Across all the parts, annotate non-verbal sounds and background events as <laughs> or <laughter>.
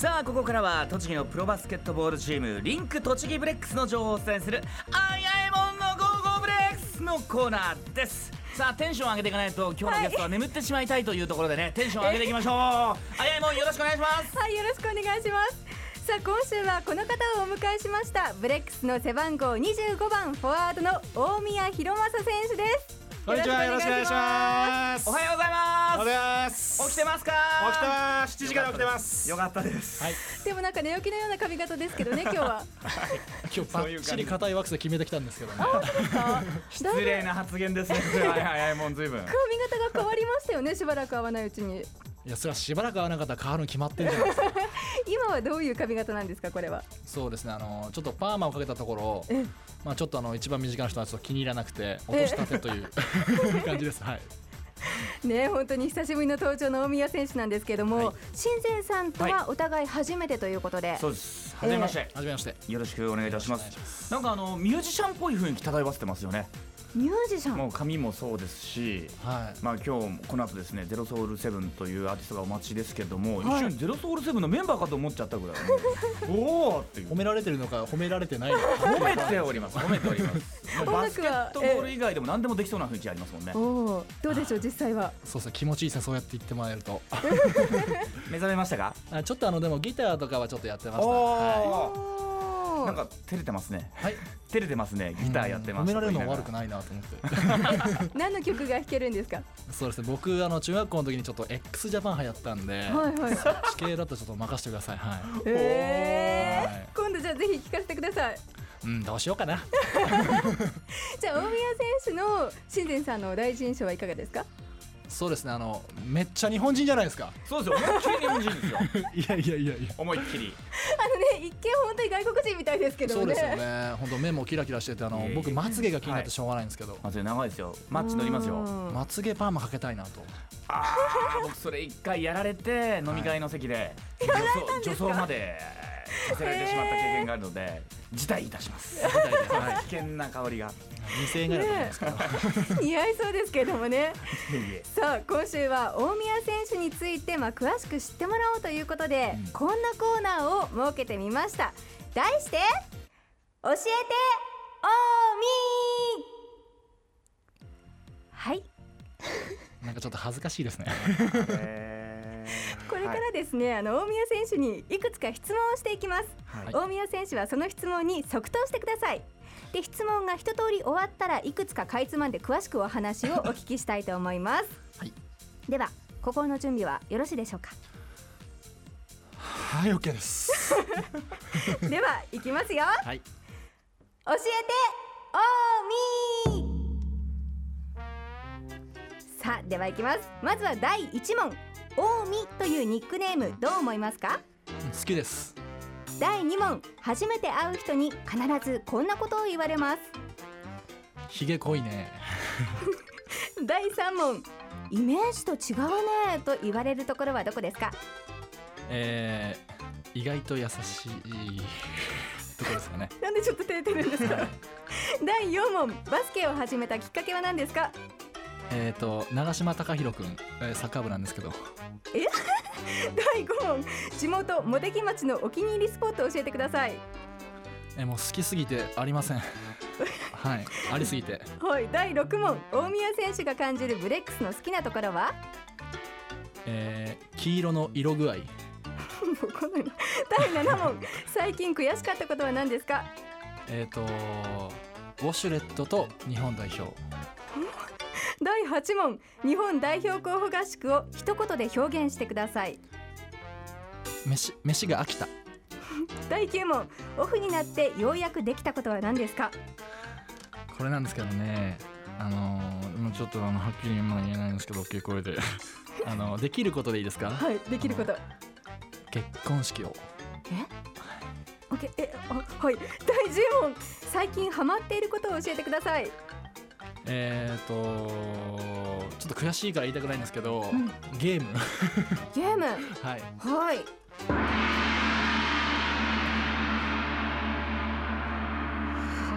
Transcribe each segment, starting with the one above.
さあここからは栃木のプロバスケットボールチームリンク栃木ブレックスの情報をお伝えするあやえもんの Go Go BREX のコーナーです。さあテンション上げていかないと今日のゲストは眠ってしまいたいというところでねテンション上げていきましょう。あやえもんよろしくお願いします。はいよろしくお願いします。さあ今週はこの方をお迎えしました。ブレックスの背番号25番フォワードの大宮宏正選手です。こんにちはよろしくお願いします。おはようございおまはようございます。す起きてますか？起きてます。7時から起きてます。よかったです。はい。でもなんか寝起きのような髪型ですけどね <laughs> 今日は。今日バッチリ硬いワックスで決めてきたんですけどね。失礼な発言ですね。<laughs> はいはいはいもうずいぶん髪型が変わりましたよねしばらく会わないうちにいやそれはしばらく会わなかったら変わるの決まってるじゃないですか。<laughs> 今はどういう髪型なんですかこれは？そうですね。あのちょっとパーマをかけたところえまあちょっとあの一番身近な人はちょっと気に入らなくて落としたてという <laughs> 感じです。はい。ね本当に久しぶりの登場の大宮選手なんですけども、はい。新前さんとはお互い初めてということで、そうです。はじめまして、はじめまして。よろしくお願いいたします。なんかあのミュージシャンっぽい雰囲気漂わせてますよねミュージシャン。もう髪もそうですしはい。まあ今日この後ですねゼロソウルセブンというアーティストがお待ちですけども、はい。一瞬ゼロソウルセブンのメンバーかと思っちゃったぐらい <laughs> おおって褒められてるのか褒められてないのか。褒めております。<laughs> 褒めております。バスケットボール以外でも何でもできそうな雰囲気ありますもんね。おおどうでしょう実際は。そうそう気持ちいいですねそうやって言ってもらえると。<laughs> 目覚めましたか？あちょっとあのでもギターとかはちょっとやってました。はおーなんか照れてますね。い、はい、照れてますね。ギターやってます。褒められるのも悪くいないなと思って。<laughs> 何の曲が弾けるんですか？そうですね。僕あの中学校の時にちょっと x ジャパン流行ったんで、はいはい。そっち系だとちょっと任せてください。はい。えはい。ー、今度じゃあぜひ聞かせてください。うんどうしようかな。<laughs> じゃあ大宮選手の新前さんの第一印象はいかがですか？そうですねあのめっちゃ日本人じゃないですか。そうですよ思いっきり日本人ですよ。<laughs> いやいやいやいや。思いっきり。あのね一見本当に外国人みたいですけどもね。そうですよね。本当目もキラキラしててあのいえいえ。僕まつげが気になってしょうがないんですけど、まず長いですよマッチ乗りますよ。うん。まつげパーマかけたいなと。あー僕それ一回やられて飲み会の席で女装女装までさせられてしまった経験があるので辞退いたします。はい、危険な香りが。2000円ぐらいだすけど、<laughs> 似合いそうですけどもね。さあ今週は大宮選手についてまあ詳しく知ってもらおうということで、うん。こんなコーナーを設けてみました。題して教えて大宮。はい。<laughs> なんかちょっと恥ずかしいですね。<laughs> えーこれからですね、あの大宮選手にいくつか質問をしていきます、はい。大宮選手はその質問に即答してください。で質問が一通り終わったらいくつかかいつまんで詳しくお話をお聞きしたいと思います。はい。では心の準備はよろしいでしょうか？はい OK です。<laughs> では行きますよ。はい。教えて大宮。さあでは行きます。まずは第一問大宮というニックネームどう思いますか？うん好きです。第2問初めて会う人に必ずこんなことを言われます。ひげ濃いね。<laughs> 第3問イメージと違うねと言われるところはどこですか？えー、意外と優しいところですかね。<laughs> なんでちょっと照れてるんですか？<laughs> 第4問バスケを始めたきっかけは何ですか？えっ、ー、と長嶋貴弘君、えー、サッカー部なんですけど。<laughs> 第5問。地元茂木町のお気に入りスポットを教えてください。えーもう好きすぎてありません。<laughs> はいありすぎて。はい第6問。大宮選手が感じるブレックスの好きなところは？えー、黄色の色具合。<laughs> 第7問。最近悔しかったことは何ですか？えっ、ー、とウォシュレットと日本代表第8問日本代表候補合宿を一言で表現してください。飯飯が飽きた。第9問オフになってようやくできたことは何ですか？これなんですけどねあのー、もうちょっとあのはっきり今は言えないんですけど大きい声で。<laughs> あのできることでいいですか？はいできること。結婚式を。オッケーえあはい。第10問最近ハマっていることを教えてくださいえっ、ー、とちょっと悔しいから言いたくないんですけど、ん。ゲーム。ゲーム？<laughs> はい。はい。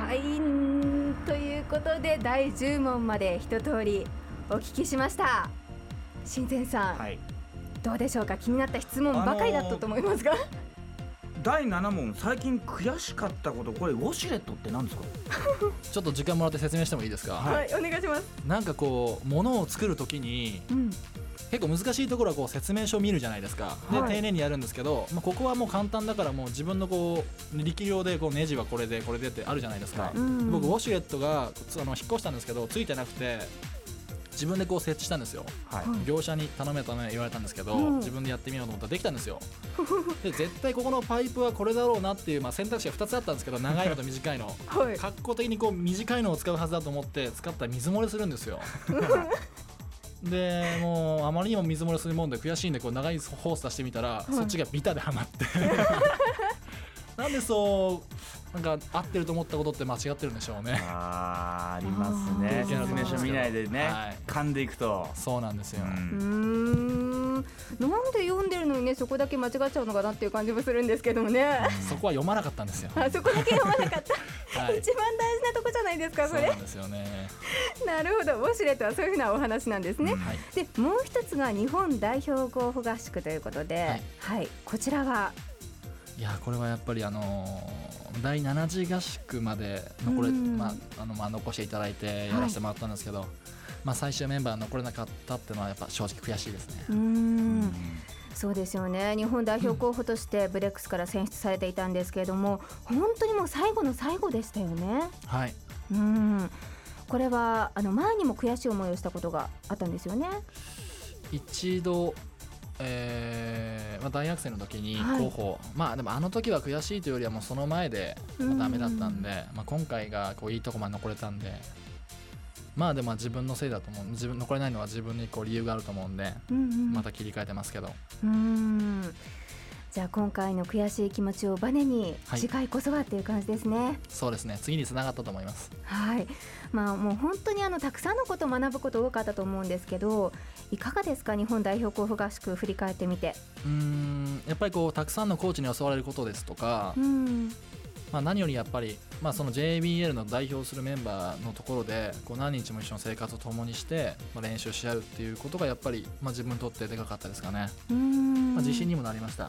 はい。んということで第10問まで一通りお聞きしました。新前さん、はい。どうでしょうか？気になった質問ばかりだったと思いますが、第7問最近悔しかったことこれウォシュレットって何ですか？<laughs> ちょっと時間もらって説明してもいいですか、はい、お願いします、なんかこう物を作るときにうん、結構難しいところはこう説明書を見るじゃないですか。で、はい。丁寧にやるんですけど、まあ、ここはもう簡単だからもう自分のこう力量でこうネジはこれでこれでってあるじゃないですか、僕ウォシュレットがつあの引っ越したんですけどついてなくて自分でこう設置したんですよ。はい。うん業者に頼め頼め言われたんですけど、うん。自分でやってみようと思ったらできたんですよ。<laughs> で絶対ここのパイプはこれだろうなっていう、まあ、選択肢が2つあったんですけど長いのと短いの。はい。格好的にこう短いのを使うはずだと思って使ったら水漏れするんですよ。<laughs> でもうあまりにも水漏れするもんで悔しいんでこう長いホース出してみたら、そっちがビタではまって <laughs> なんでそうなんか合ってると思ったことって間違ってるんでしょうね。あーありますね。説明書見ないでね、はい。噛んでいくと、そうなんですよ、ううんーん。なんで読んでるのにねそこだけ間違っちゃうのかなっていう感じもするんですけどもね。そこは読まなかったんですよ。あそこだけ読まなかった、はい。一番大事なとこじゃないですかそれ。そうなんですよね。なるほど。ウォシュレットはそういうふうなお話なんですね、うん。はい。でもう一つが日本代表候補合宿ということで、ははいい、こちらはいやこれはやっぱりあのー第7次合宿まで残れ、うん。まああのまあ、残していただいてやらせてもらったんですけど、まあ、最終メンバー残れなかったっていうのはやっぱ正直悔しいですね。うーん。そうですよね。日本代表候補としてブレックスから選出されていたんですけれども本当にもう最後の最後でしたよね。はい。うん。これはあの前にも悔しい思いをしたことがあったんですよね。一度えーまあ、大学生の時にはい。候補、まあでもあの時は悔しいというよりはもうその前でうん。ダメだったんで、まあ、今回がこういいとこまで残れたんでまあでも自分のせいだと思う。自分残れないのは自分にこう理由があると思うんでうんうん。また切り替えてますけど、うんじゃあ今回の悔しい気持ちをバネにはい。次回こそはっていう感じですね。そうですね。次につながったと思います。はい、まあもう本当にあのたくさんのことを学ぶこと多かったと思うんですけど、いかがですか？日本代表候補合宿振り返ってみて。うーん。やっぱりこうたくさんのコーチに教われることですとか、うん、まあ、何よりやっぱり、まあ、その JBL の代表するメンバーのところでこう何日も一緒の生活を共にして、まあ、練習し合うっていうことがやっぱり、まあ、自分にとってでかかったですかね、うん、まあ、自信にもなりました、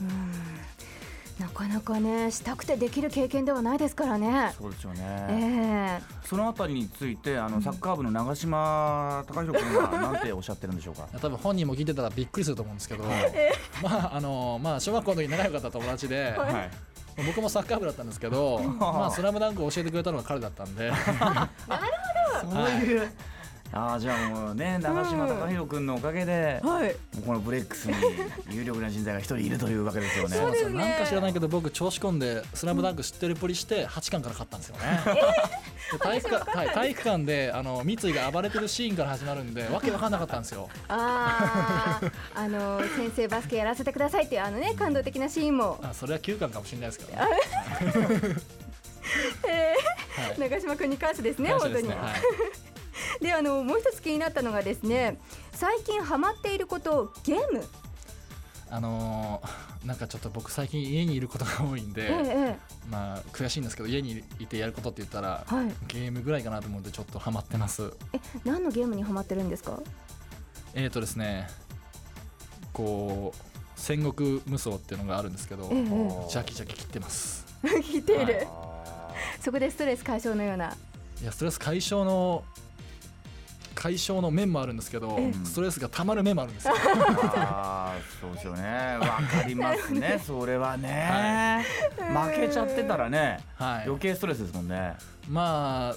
うん。なかなかねしたくてできる経験ではないですからね。そうですよえね、えそのあたりについてあのサッカー部の長嶋貴弘君は <laughs> 何ておっしゃってるんでしょうか？多分本人も聞いてたらびっくりすると思うんですけど、まああのまあ、小学校の時仲良かった友達で、はい僕もサッカー部だったんですけど「<laughs> まあ、スラムダンクを教えてくれたのが彼だったんで。<laughs> そういう、ああじゃあもうね長嶋貴弘君のおかげで、はい。このブレックスに有力な人材が一人いるというわけですよね。そうですねなんか知らないけど僕調子込んで「スラムダンク知ってるぷりして8巻から勝ったんですよね。で体育館はい、体育館であの三井が暴れてるシーンから始まるんでわけわかんなかったんですよ。ああ、<laughs> あの先生バスケやらせてくださいっていうあのね感動的なシーンも、あそれは9巻かもしれないですけど、ね。<laughs> えはいー、長嶋君に関してですね本当に。はい。であのもう一つ気になったのがですね最近ハマっていることゲーム、あのーなんかちょっと僕最近家にいることが多いんで、えええまあ悔しいんですけど家にいてやることって言ったら、えはい。ゲームぐらいかなと思ってちょっとハマってます。え何のゲームにハマってるんですか？えーとですね、こう戦国無双っていうのがあるんですけど、ええジャキジャキ切ってます。<laughs> 聞いている、あそこでストレス解消のような。いやストレス解消の解消の面もあるんですけど、ええ。ストレスがたまる面もあるんですよ。ーあーそうですよね。わかりますねそれはね、負けちゃってたらねはい。余計ストレスですもんね。まあ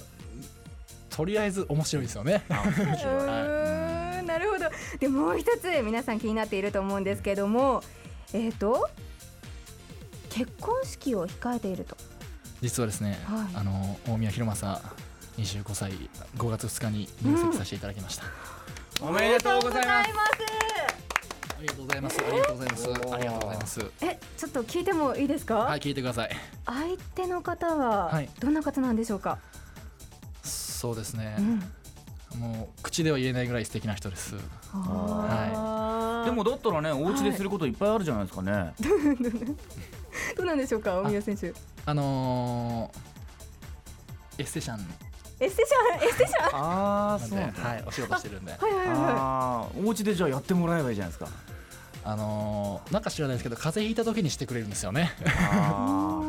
とりあえず面白いですよね。あ面う白い。ーんなるほど。でもう一つ皆さん気になっていると思うんですけれどもえっ、と結婚式を控えていると。実はですね、はい。あの大宮弘正25歳5月2日に入籍させていただきました。おめでとうございます。ありがとうございます。ありがとうございます。ありがとうございます。えちょっと聞いてもいいですか、はい聞いてください。相手の方ははいどんな方なんでしょうか、そうですねう。んもう口では言えないぐらい素敵な人です。あーでもだったらねお家ですることいっぱいあるじゃないですかね。<laughs> どうなんでしょうか？大宮選手あのー、エステシャンエステシャンエステシャン。ああなんで、はい、お仕事してるんで。はいはいはああお家でじゃあやってもらえばいいじゃないですか。あのーなんか知らないですけど風邪ひいた時にしてくれるんですよね。あ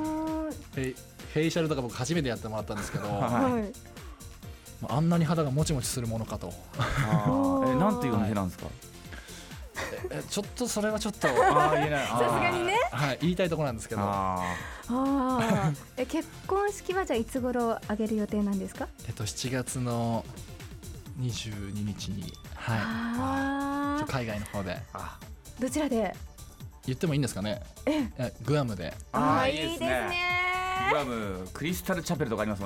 フェイフェイシャルとか僕初めてやってもらったんですけど。ははい。まああんなに肌がもちもちするものかと。あー。えなんていうお店なんですか？えちょっとそれはちょっと <laughs> ああ言えない。さすがにね。はい言いたいところなんですけど。あああ <laughs> え結婚式はじゃあいつ頃挙げる予定なんですか？えっと7月の22日にはい。ああ海外の方で。どちらで？言ってもいいんですかね？え。グアムで。あーーいいですね。グアムクリスタルチャペルとかありますもんね